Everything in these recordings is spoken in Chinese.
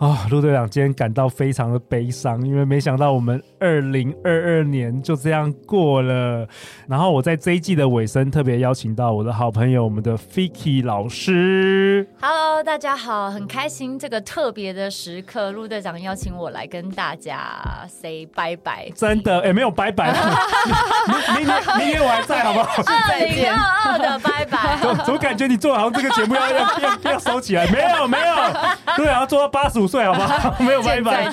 啊，陆队长今天感到非常的悲伤，因为没想到我们二零二二年就这样过了。然后我在这一季的尾声特别邀请到我的好朋友，我们的 Vicky 老师。Hello，大家好，很开心这个特别的时刻，陆队长邀请我来跟大家 say 拜拜。真的，也没有拜拜，明天明天我还在，好不好？二零二二的拜拜。怎么感觉你做好像这个节目要要要要收起来？没有没有，对啊，做到八十五。岁好不好？没有拜拜。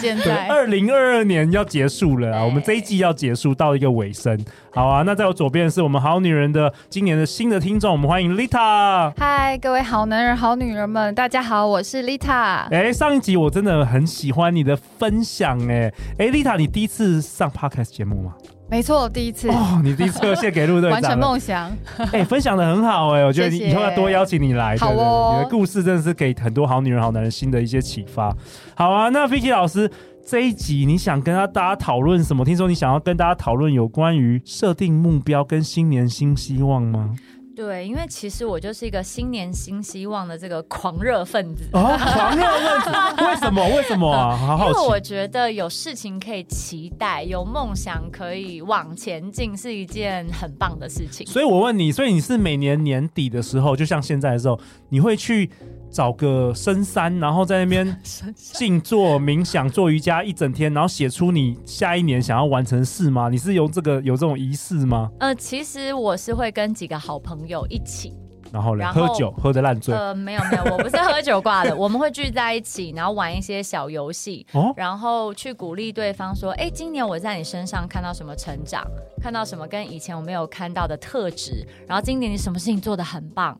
二零二二年要结束了啊，我们这一季要结束到一个尾声。好啊，那在我左边是我们好女人的今年的新的听众，我们欢迎 Lita。嗨，各位好男人、好女人们，大家好，我是 Lita。哎，上一集我真的很喜欢你的分享，哎哎，Lita，你第一次上 Podcast 节目吗？没错，第一次哦，你第一次献给陆队长，完成梦想。哎，分享的很好哎，我觉得你以后要多邀请你来，好哦，你的故事真的是给很多好女人、好男人新的一些启发。好啊，那 Vicky 老师这一集你想跟他大家讨论什么？听说你想要跟大家讨论有关于设定目标跟新年新希望吗？对，因为其实我就是一个新年新希望的这个狂热分子。啊，狂热分子？为什么？为什么啊？好好。因为我觉得有事情可以期待，有梦想可以往前进，是一件很棒的事情。所以我问你，所以你是每年年底的时候，就像现在的时候，你会去？找个深山，然后在那边 静坐冥想、做瑜伽一整天，然后写出你下一年想要完成事吗？你是有这个有这种仪式吗？呃，其实我是会跟几个好朋友一起，然后呢，喝酒喝的烂醉。呃，没有没有，我不是喝酒挂的，我们会聚在一起，然后玩一些小游戏，哦，然后去鼓励对方说：“哎，今年我在你身上看到什么成长，看到什么跟以前我没有看到的特质，然后今年你什么事情做的很棒。”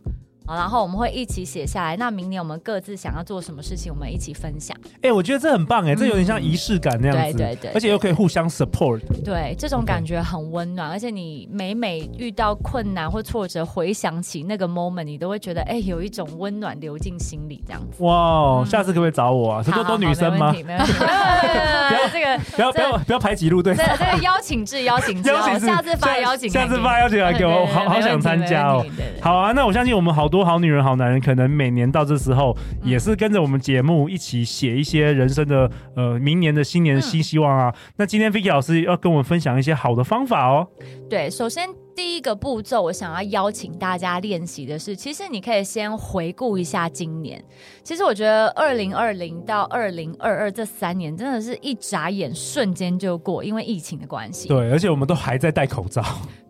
然后我们会一起写下来。那明年我们各自想要做什么事情，我们一起分享。哎、欸，我觉得这很棒哎，这有点像仪式感那样子。嗯、对，对，对对，而且又可以互相 support。对，这种感觉很温暖。而且你每每遇到困难或挫折，回想起那个 moment，你都会觉得哎，有一种温暖流进心里这样子。哇，下次可不可以找我啊？是多多女生吗？没问题，不要这个，不要不要不要排挤路队。这这个邀请制，邀请制，邀请制，下次发邀请，下次发邀请来给我，好好想参加哦。好啊，那我相信我们好多好女人、好男人。可能每年到这时候，也是跟着我们节目一起写一些人生的呃，明年的新年新希望啊。那今天 Vicky 老师要跟我们分享一些好的方法哦。对，首先第一个步骤，我想要邀请大家练习的是，其实你可以先回顾一下今年。其实我觉得二零二零到二零二二这三年真的是一眨眼瞬间就过，因为疫情的关系。对，而且我们都还在戴口罩。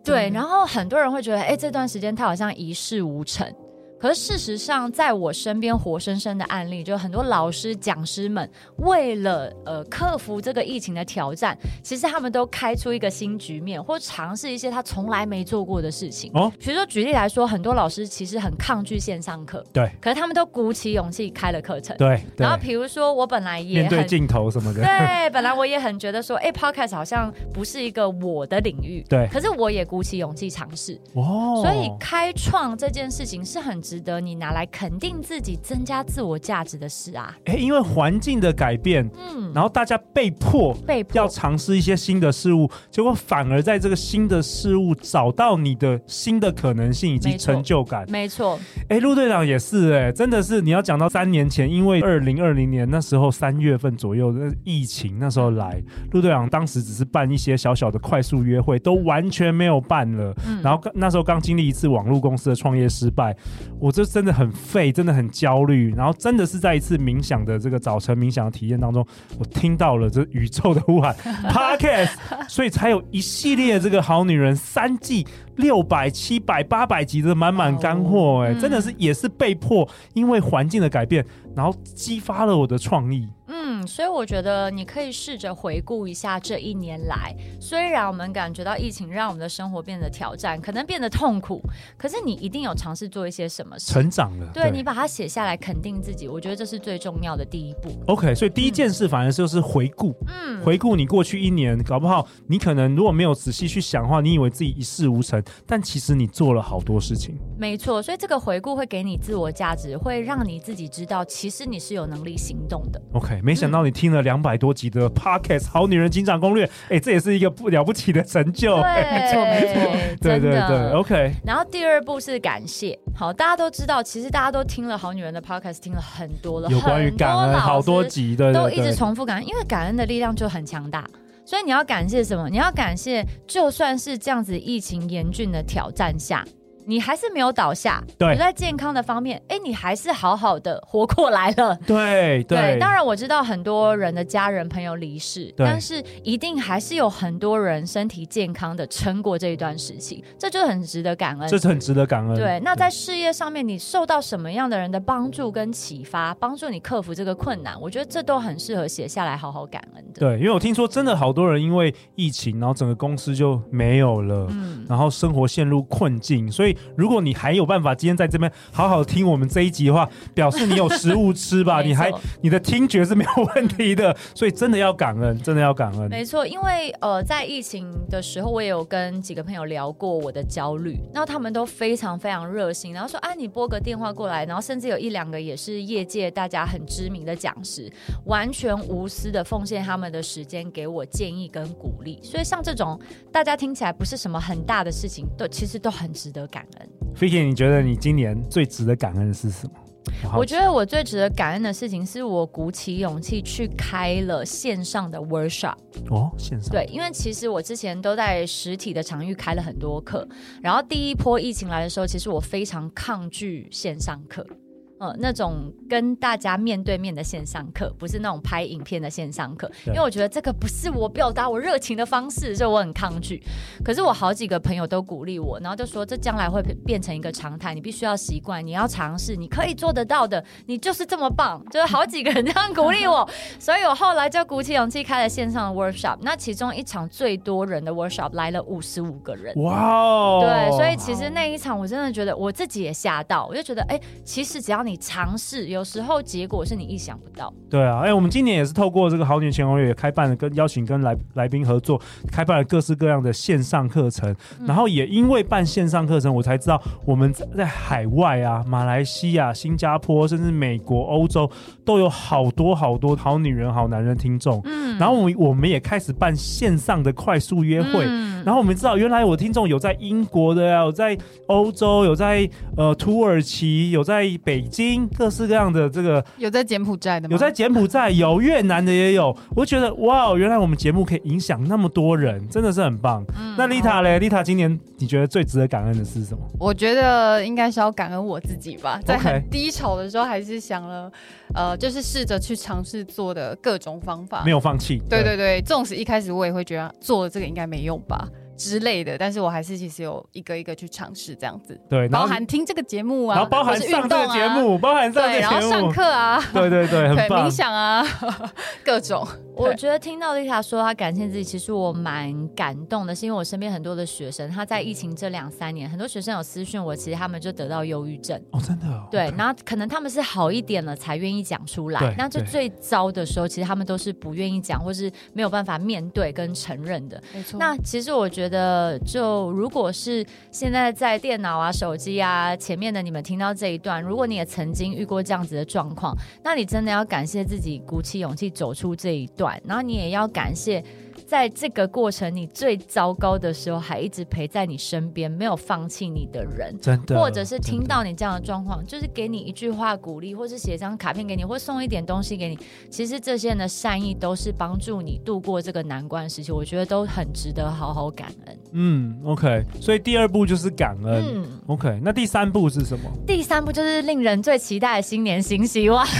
对，然后很多人会觉得，哎，这段时间他好像一事无成。可是事实上，在我身边活生生的案例，就很多老师、讲师们为了呃克服这个疫情的挑战，其实他们都开出一个新局面，或尝试一些他从来没做过的事情。哦，比如说举例来说，很多老师其实很抗拒线上课，对，可是他们都鼓起勇气开了课程，对。对然后比如说我本来也很面对镜头什么的，对，本来我也很觉得说，哎，Podcast 好像不是一个我的领域，对。可是我也鼓起勇气尝试，哦。所以开创这件事情是很值得你拿来肯定自己、增加自我价值的事啊！哎，因为环境的改变，嗯，然后大家被迫被迫要尝试一些新的事物，结果反而在这个新的事物找到你的新的可能性以及成就感。没错，哎，陆队长也是哎，真的是你要讲到三年前，因为二零二零年那时候三月份左右的疫情，那时候来，陆队长当时只是办一些小小的快速约会，都完全没有办了。嗯，然后那时候刚经历一次网络公司的创业失败，我这真的很废，真的很焦虑。然后真的是在一次冥想的这个早晨冥想的体验当中，我听到了这宇宙的呼喊，Podcast，所以才有一系列这个好女人三季六百七百八百集的满满干货。哎，真的是也是被迫，因为环境的改变，然后激发了我的创意。所以我觉得你可以试着回顾一下这一年来，虽然我们感觉到疫情让我们的生活变得挑战，可能变得痛苦，可是你一定有尝试做一些什么事，成长了。对，对你把它写下来，肯定自己，我觉得这是最重要的第一步。OK，所以第一件事反而就是回顾，嗯，回顾你过去一年，搞不好你可能如果没有仔细去想的话，你以为自己一事无成，但其实你做了好多事情。没错，所以这个回顾会给你自我价值，会让你自己知道，其实你是有能力行动的。OK，没想到你听了两百多集的 Podcast《好女人警长攻略》，哎，这也是一个不了不起的成就。对，没错，没错，对对对，OK。然后第二步是感谢。好，大家都知道，其实大家都听了《好女人的 Podcast》，听了很多了，有关于感恩好多集的，都一直重复感恩，因为感恩的力量就很强大。所以你要感谢什么？你要感谢，就算是这样子疫情严峻的挑战下。你还是没有倒下，对，你在健康的方面，哎，你还是好好的活过来了。对对，对，当然我知道很多人的家人朋友离世，但是一定还是有很多人身体健康的撑过这一段时期，这就很值得感恩。这是很值得感恩。对，那在事业上面，你受到什么样的人的帮助跟启发，帮助你克服这个困难，我觉得这都很适合写下来好好感恩的。对，因为我听说真的好多人因为疫情，然后整个公司就没有了，嗯，然后生活陷入困境，所以。如果你还有办法今天在这边好好听我们这一集的话，表示你有食物吃吧？你还你的听觉是没有问题的，所以真的要感恩，真的要感恩。没错，因为呃，在疫情的时候，我也有跟几个朋友聊过我的焦虑，然后他们都非常非常热心，然后说啊，你拨个电话过来，然后甚至有一两个也是业界大家很知名的讲师，完全无私的奉献他们的时间给我建议跟鼓励。所以像这种大家听起来不是什么很大的事情，都其实都很值得感恩。Vicky，你觉得你今年最值得感恩的是什么？我觉得我最值得感恩的事情是我鼓起勇气去开了线上的 workshop。哦，线上。对，因为其实我之前都在实体的场域开了很多课，然后第一波疫情来的时候，其实我非常抗拒线上课。呃，那种跟大家面对面的线上课，不是那种拍影片的线上课，因为我觉得这个不是我表达我热情的方式，所以我很抗拒。可是我好几个朋友都鼓励我，然后就说这将来会变成一个常态，你必须要习惯，你要尝试，你可以做得到的，你就是这么棒。就是好几个人这样鼓励我，所以我后来就鼓起勇气开了线上的 workshop。那其中一场最多人的 workshop 来了五十五个人，哇哦！对，所以其实那一场我真的觉得我自己也吓到，我就觉得哎，其实只要你尝试，有时候结果是你意想不到。对啊，哎、欸，我们今年也是透过这个好女人情场攻略也开办了，跟邀请跟来来宾合作，开办了各式各样的线上课程。嗯、然后也因为办线上课程，我才知道我们在海外啊，马来西亚、新加坡，甚至美国、欧洲，都有好多好多好女人、好男人听众。嗯，然后我们我们也开始办线上的快速约会。嗯，然后我们知道，原来我听众有在英国的呀，有在欧洲，有在呃土耳其，有在北京。各式各样的这个有在柬埔寨的吗？有在柬埔寨，有越南的也有。我觉得哇，原来我们节目可以影响那么多人，真的是很棒。嗯、那丽塔嘞？丽塔今年你觉得最值得感恩的是什么？我觉得应该是要感恩我自己吧。在很低潮的时候，还是想了，呃，就是试着去尝试做的各种方法，没有放弃。对对对，纵使一开始我也会觉得做了这个应该没用吧。之类的，但是我还是其实有一个一个去尝试这样子，对，包含听这个节目啊，然后包含上这个节目，包含上这个节目，然后上课啊，对对对，很棒，冥想啊，各种。我觉得听到丽塔说她感谢自己，其实我蛮感动的，是因为我身边很多的学生，他在疫情这两三年，很多学生有私讯我，其实他们就得到忧郁症哦，真的，对，然后可能他们是好一点了才愿意讲出来，那就最糟的时候，其实他们都是不愿意讲，或是没有办法面对跟承认的，没错。那其实我觉得。得就如果是现在在电脑啊、手机啊前面的你们听到这一段，如果你也曾经遇过这样子的状况，那你真的要感谢自己鼓起勇气走出这一段，然后你也要感谢。在这个过程，你最糟糕的时候，还一直陪在你身边，没有放弃你的人，真的，或者是听到你这样的状况，就是给你一句话鼓励，或是写一张卡片给你，或送一点东西给你。其实这些人的善意都是帮助你度过这个难关时期，我觉得都很值得好好感恩。嗯，OK，所以第二步就是感恩。嗯，OK，那第三步是什么？第三步就是令人最期待的新年新希望。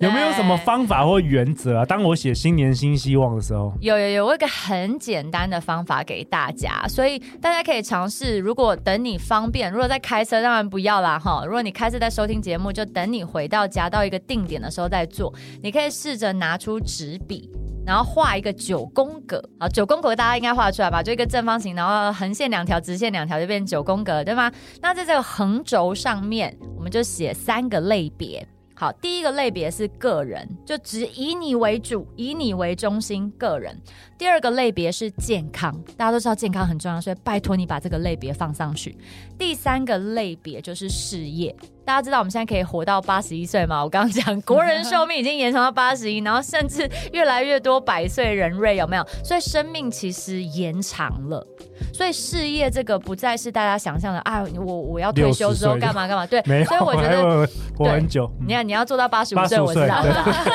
有没有什么方法或原则啊？当我写新年新希希望的时候，有有有，我有一个很简单的方法给大家，所以大家可以尝试。如果等你方便，如果在开车，当然不要啦哈。如果你开车在收听节目，就等你回到家到一个定点的时候再做。你可以试着拿出纸笔。然后画一个九宫格，好，九宫格大家应该画出来吧？就一个正方形，然后横线两条，直线两条，就变九宫格，对吗？那在这个横轴上面，我们就写三个类别。好，第一个类别是个人，就只以你为主，以你为中心，个人。第二个类别是健康，大家都知道健康很重要，所以拜托你把这个类别放上去。第三个类别就是事业。大家知道我们现在可以活到八十一岁吗？我刚刚讲 国人寿命已经延长到八十一，然后甚至越来越多百岁人瑞，有没有？所以生命其实延长了。所以事业这个不再是大家想象的啊，我我要退休之后干嘛干嘛？对，所以我觉得活很久。你看，你要做到八十五岁，我知道。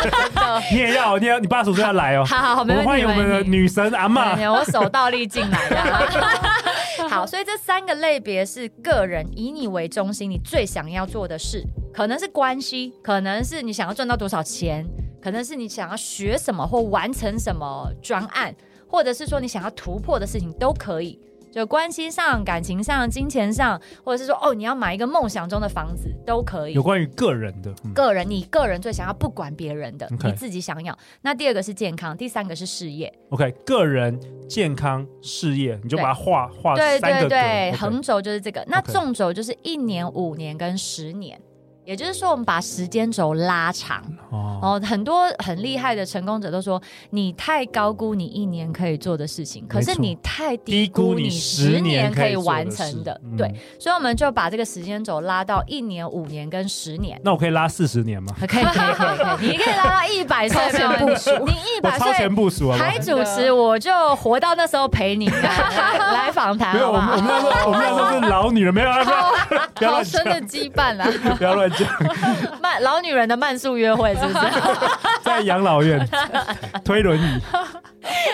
你也要，你要，你八十五岁要来哦。好好好，没问题。欢迎我们的女神阿妈，我手倒立进来的。好，所以这三个类别是个人以你为中心，你最想要做的事，可能是关系，可能是你想要赚到多少钱，可能是你想要学什么或完成什么专案，或者是说你想要突破的事情都可以。就关系上、感情上、金钱上，或者是说哦，你要买一个梦想中的房子都可以。有关于个人的，嗯、个人你个人最想要，不管别人的，Okay. 你自己想要。那第二个是健康，第三个是事业。OK，个人、健康、事业，你就把它画画对对对对，横 Okay. 轴就是这个。那纵轴就是一年、五年跟十年。也就是说，我们把时间轴拉长哦，哦，很多很厉害的成功者都说，你太高估你一年可以做的事情，可是你太低估你十年可以完成的。对，嗯、所以我们就把这个时间轴拉到一年、五年跟十年。那我可以拉四十年吗？可以，可以，可以，可以。你可以拉到一百岁前部署，你一百岁超前部署还主持，我就活到那时候陪你来来访谈。没有，我们我们那时候我们那时候是老女人，没有啊，不要好深的羁绊啊，不要乱。慢老女人的慢速约会是不是？在养老院 推轮椅。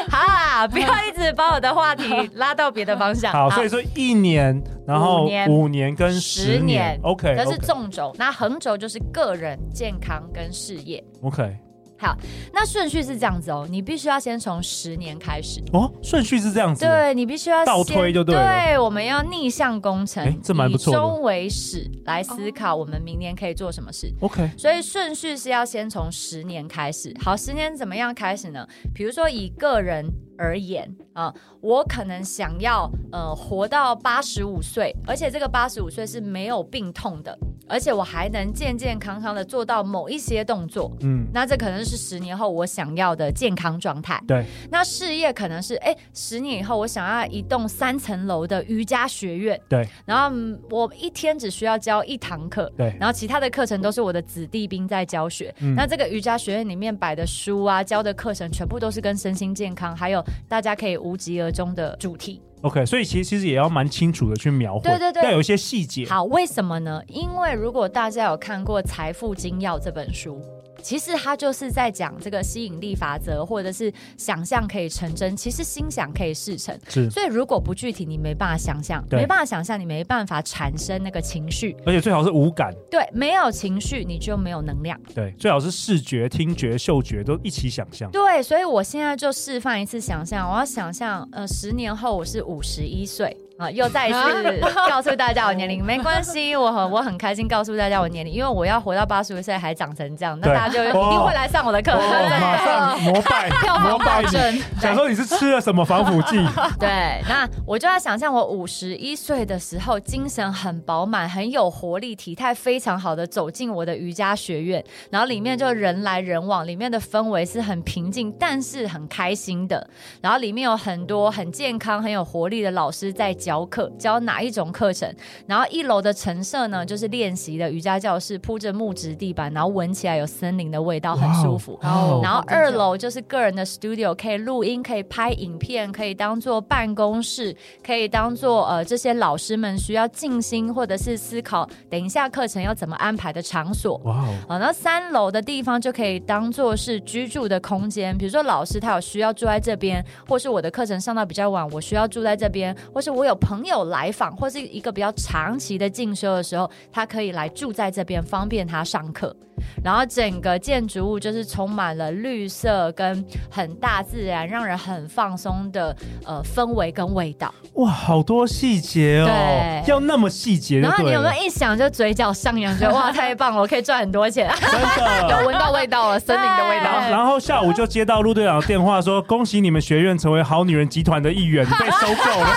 好啦，不要一直把我的话题拉到别的方向。好，所以说一年，然后五年跟十年，OK，这是纵轴。那横轴就是个人健康跟事业，OK。好，那顺序是这样子哦，你必须要先从十年开始哦。顺序是这样子，对，你必须要倒推就对了。对，我们要逆向工程，哎，这蛮不错的。以终为始来思考，我们明年可以做什么事。OK，所以顺序是要先从十年开始。好，十年怎么样开始呢？比如说以个人而言啊，我可能想要呃活到八十五岁，而且这个八十五岁是没有病痛的。而且我还能健健康康的做到某一些动作，嗯，那这可能是十年后我想要的健康状态。对，那事业可能是，哎，十年以后我想要一栋三层楼的瑜伽学院。对，然后我一天只需要教一堂课。对，然后其他的课程都是我的子弟兵在教学。嗯，那这个瑜伽学院里面摆的书啊，教的课程全部都是跟身心健康，还有大家可以无疾而终的主题。OK，所以其实其实也要蛮清楚的去描绘，对对对，要有一些细节。好，为什么呢？因为如果大家有看过《财富精要》这本书。其实他就是在讲这个吸引力法则，或者是想象可以成真。其实心想可以事成，是。所以如果不具体，你没办法想象，没办法想象，你没办法产生那个情绪。而且最好是无感。对，没有情绪，你就没有能量。对，最好是视觉、听觉、嗅觉都一起想象。对，所以我现在就示范一次想象，我要想象，呃，十年后我是五十一岁。啊！又再一次告诉大家我年龄，没关系，我很我很开心告诉大家我年龄，因为我要活到八十五岁还长成这样，那大家就一定会来上我的课，马上膜拜，膜拜你。想说你是吃了什么防腐剂？对，那我就要想象我五十一岁的时候，精神很饱满，很有活力，体态非常好的走进我的瑜伽学院，然后里面就人来人往，里面的氛围是很平静，但是很开心的，然后里面有很多很健康、很有活力的老师在。教课教哪一种课程？然后一楼的陈设呢，就是练习的瑜伽教室，铺着木质地板，然后闻起来有森林的味道，很舒服。Wow, 然后二楼就是个人的 studio，可以录音，可以拍影片，可以当做办公室，可以当做呃这些老师们需要静心或者是思考等一下课程要怎么安排的场所。哇然后三楼的地方就可以当做是居住的空间，比如说老师他有需要住在这边，或是我的课程上到比较晚，我需要住在这边，或是我有。朋友来访或是一个比较长期的进修的时候，他可以来住在这边，方便他上课。然后整个建筑物就是充满了绿色跟很大自然，让人很放松的呃氛围跟味道。哇，好多细节哦！对，要那么细节。然后你有没有一想就嘴角上扬，觉得哇，太棒了，我可以赚很多钱。真的，有闻到味道了，森林的味道。然后下午就接到陆队长的电话说，说恭喜你们学院成为好女人集团的一员，被收购了。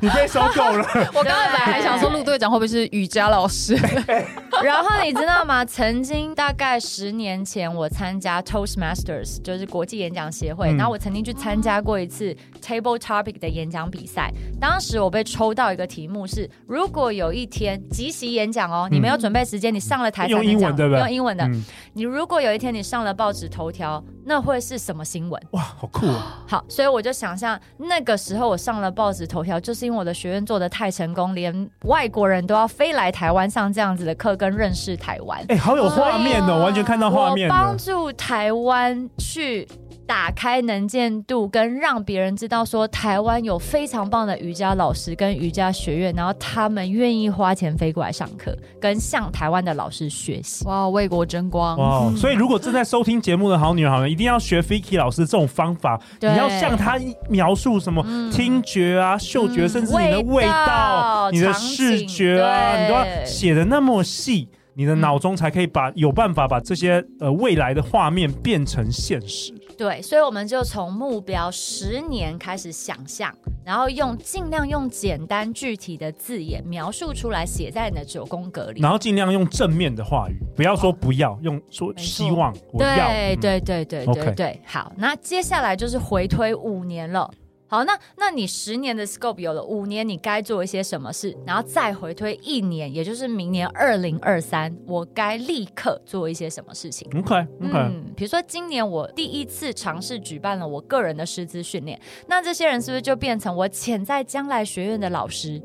你被收购了。我刚才本来还想说，陆队长会不会是瑜伽老师？然后你知道吗？曾经大概十年前，我参加 Toastmasters，就是国际演讲协会。嗯、然后我曾经去参加过一次 Table Topic 的演讲比赛。当时我被抽到一个题目是：如果有一天即席演讲哦，你没有准备时间，你上了台才能讲，用英文对不对？用英文的。嗯、你如果有一天你上了报纸头条，那会是什么新闻？哇，好酷啊！好，所以我就想象那个时候我上了报纸头条，就是因为我的学院做的太成功，连外国人都要飞来台湾上这样子的课，跟认识台湾。哎、欸，好有画面哦，以完全看到画面。帮助台湾去打开能见度，跟让别人知道说台湾有非常棒的瑜伽老师跟瑜伽学院，然后他们愿意花钱飞过来上课，跟向台湾的老师学习。哇，为国争光！哇，所以如果正在收听节目的好女人好人，一定要学 Vicky 老师这种方法。你要向他描述什么、嗯、听觉啊、嗅觉，甚至你的味道、味道你的视觉啊，你都要写的那么细。你的脑中才可以把有办法把这些呃未来的画面变成现实。对，所以我们就从目标十年开始想象，然后用尽量用简单具体的字眼描述出来，写在你的九宫格里。然后尽量用正面的话语，不要说不要，用说希望我要。对对对对对对，好，那接下来就是回推五年了。好，那那你十年的 scope 有了，五年你该做一些什么事，然后再回推一年，也就是明年二零二三，我该立刻做一些什么事情？OK OK，嗯，比如说今年我第一次尝试举办了我个人的师资训练，那这些人是不是就变成我潜在将来学院的老师？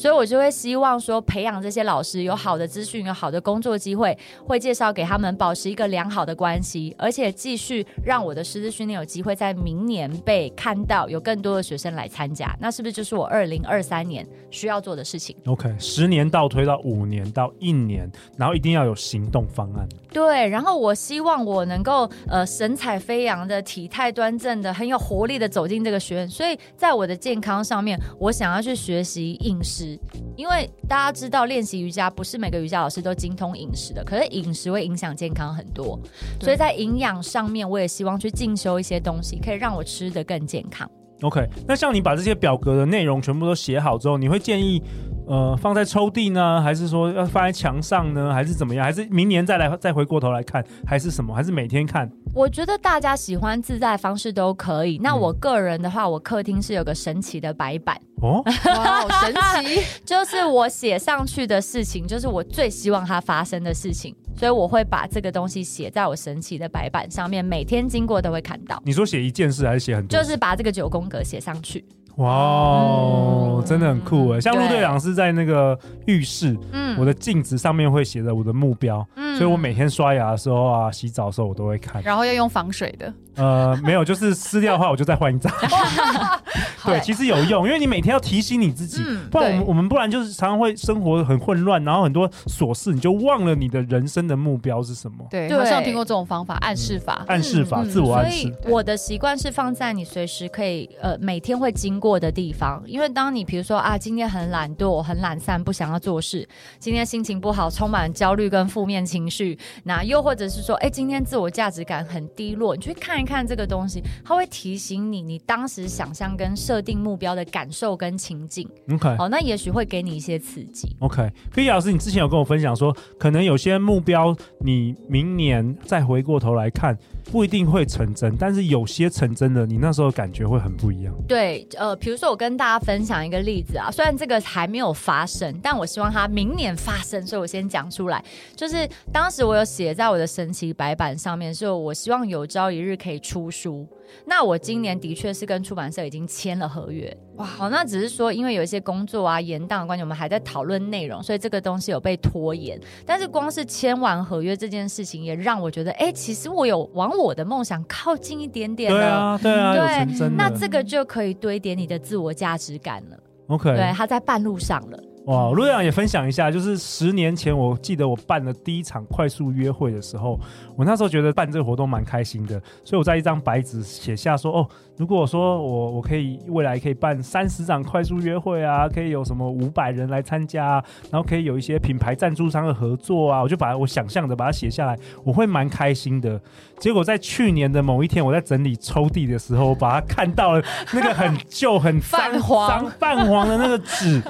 所以我就会希望说，培养这些老师有好的资讯，有好的工作机会，会介绍给他们，保持一个良好的关系，而且继续让我的师资训练有机会在明年被看到，有更多的学生来参加。那是不是就是我二零二三年需要做的事情？OK，十年倒推到五年到一年，然后一定要有行动方案。对，然后我希望我能够呃神采飞扬的、体态端正的、很有活力的走进这个学院。所以在我的健康上面，我想要去学习饮食。因为大家知道练习瑜伽不是每个瑜伽老师都精通饮食的，可是饮食会影响健康很多，所以在营养上面，我也希望去进修一些东西，可以让我吃得更健康。OK，那像你把这些表格的内容全部都写好之后，你会建议呃放在抽屉呢，还是说要放在墙上呢，还是怎么样？还是明年再来再回过头来看，还是什么？还是每天看？我觉得大家喜欢自在方式都可以。那我个人的话，我客厅是有个神奇的白板。哦，哇，好神奇！就是我写上去的事情，就是我最希望它发生的事情，所以我会把这个东西写在我神奇的白板上面，每天经过都会看到。你说写一件事还是写很多？就是把这个九宫格写上去。哇真的很酷哎！像陆队长是在那个浴室，嗯，我的镜子上面会写着我的目标，嗯，所以我每天刷牙的时候啊，洗澡的时候我都会看。然后要用防水的。呃，没有，就是撕掉的话，我就再换一张。对，其实有用，因为你每天要提醒你自己，嗯、不然我们我们不然就是常常会生活很混乱，然后很多琐事，你就忘了你的人生的目标是什么。对，好像听过这种方法，暗示法，嗯、暗示法，嗯、自我暗示。所以我的习惯是放在你随时可以呃每天会经过的地方，因为当你比如说啊，今天很懒惰，很懒散，不想要做事，今天心情不好，充满焦虑跟负面情绪，那又或者是说，哎，今天自我价值感很低落，你去看一看。看这个东西，它会提醒你，你当时想象跟设定目标的感受跟情境。OK，好，那也许会给你一些刺激。OK，Vicky 老师，你之前有跟我分享说，可能有些目标，你明年再回过头来看，不一定会成真，但是有些成真的，你那时候感觉会很不一样。对，呃，比如说我跟大家分享一个例子啊，虽然这个还没有发生，但我希望它明年发生，所以我先讲出来。就是当时我有写在我的神奇白板上面，是我希望有朝一日可以出书。那我今年的确是跟出版社已经签了合约。哇，好，那只是说因为有一些工作啊、延档的关系，我们还在讨论内容，所以这个东西有被拖延。但是光是签完合约这件事情，也让我觉得，哎、欸，其实我有往我的梦想靠近一点点了。对啊，对啊，对，那这个就可以堆叠你的自我价值感了。OK，对，他在半路上了。哇，陆队长也分享一下，就是十年前我记得我办了第一场快速约会的时候，我那时候觉得办这个活动蛮开心的，所以我在一张白纸写下说，哦，如果我说我我可以未来可以办三十场快速约会啊，可以有什么五百人来参加啊，然后可以有一些品牌赞助商的合作啊，我就把我想象的把它写下来，我会蛮开心的。结果在去年的某一天，我在整理抽屉的时候，我把它看到了那个很旧、很泛黄、泛黄的那个纸。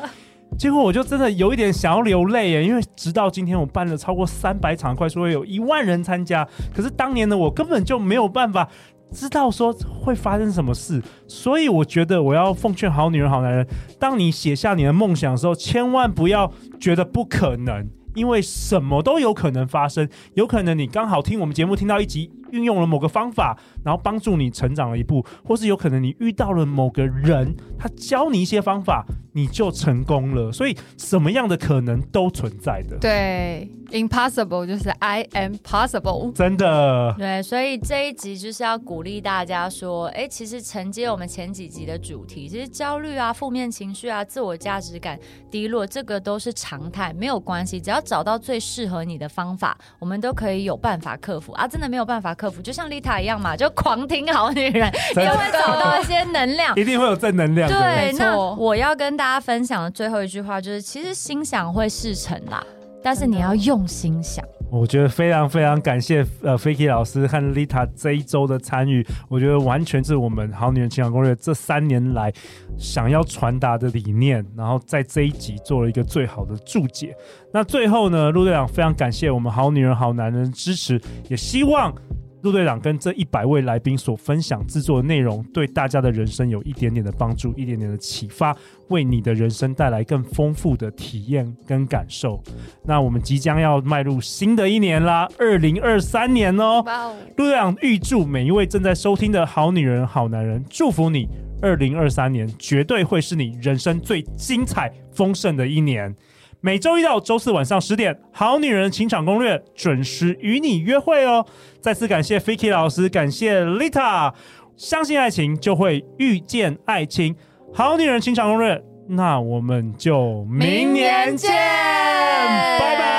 结果我就真的有一点想要流泪耶，因为直到今天我办了超过三百场快速会，有一万人参加，可是当年的我根本就没有办法知道说会发生什么事，所以我觉得我要奉劝好女人好男人，当你写下你的梦想的时候，千万不要觉得不可能，因为什么都有可能发生，有可能你刚好听我们节目听到一集。运用了某个方法，然后帮助你成长了一步，或是有可能你遇到了某个人，他教你一些方法，你就成功了。所以什么样的可能都存在的。对，impossible 就是 I am possible，真的。对，所以这一集就是要鼓励大家说，哎，其实承接我们前几集的主题，其实焦虑啊、负面情绪啊、自我价值感低落，这个都是常态，没有关系，只要找到最适合你的方法，我们都可以有办法克服啊。真的没有办法。克服就像丽塔一样嘛，就狂听好女人，就会找到一些能量，一定会有正能量。对，那我要跟大家分享的最后一句话就是：其实心想会事成啦，但是你要用心想。我觉得非常非常感谢呃，Vicky 老师和 Lita 这一周的参与，我觉得完全是我们好女人情感攻略这三年来想要传达的理念，然后在这一集做了一个最好的注解。那最后呢，陆队长非常感谢我们好女人好男人的支持，也希望。陆队长跟这一百位来宾所分享制作的内容，对大家的人生有一点点的帮助，一点点的启发，为你的人生带来更丰富的体验跟感受。那我们即将要迈入新的一年啦，二零二三年哦。陆队长预祝每一位正在收听的好女人、好男人，祝福你，二零二三年绝对会是你人生最精彩、丰盛的一年。每周一到周四晚上十点，《好女人情场攻略》准时与你约会哦。再次感谢 Ficky 老师，感谢 Lita。相信爱情，就会遇见爱情。《好女人情场攻略》，那我们就明年见，拜拜。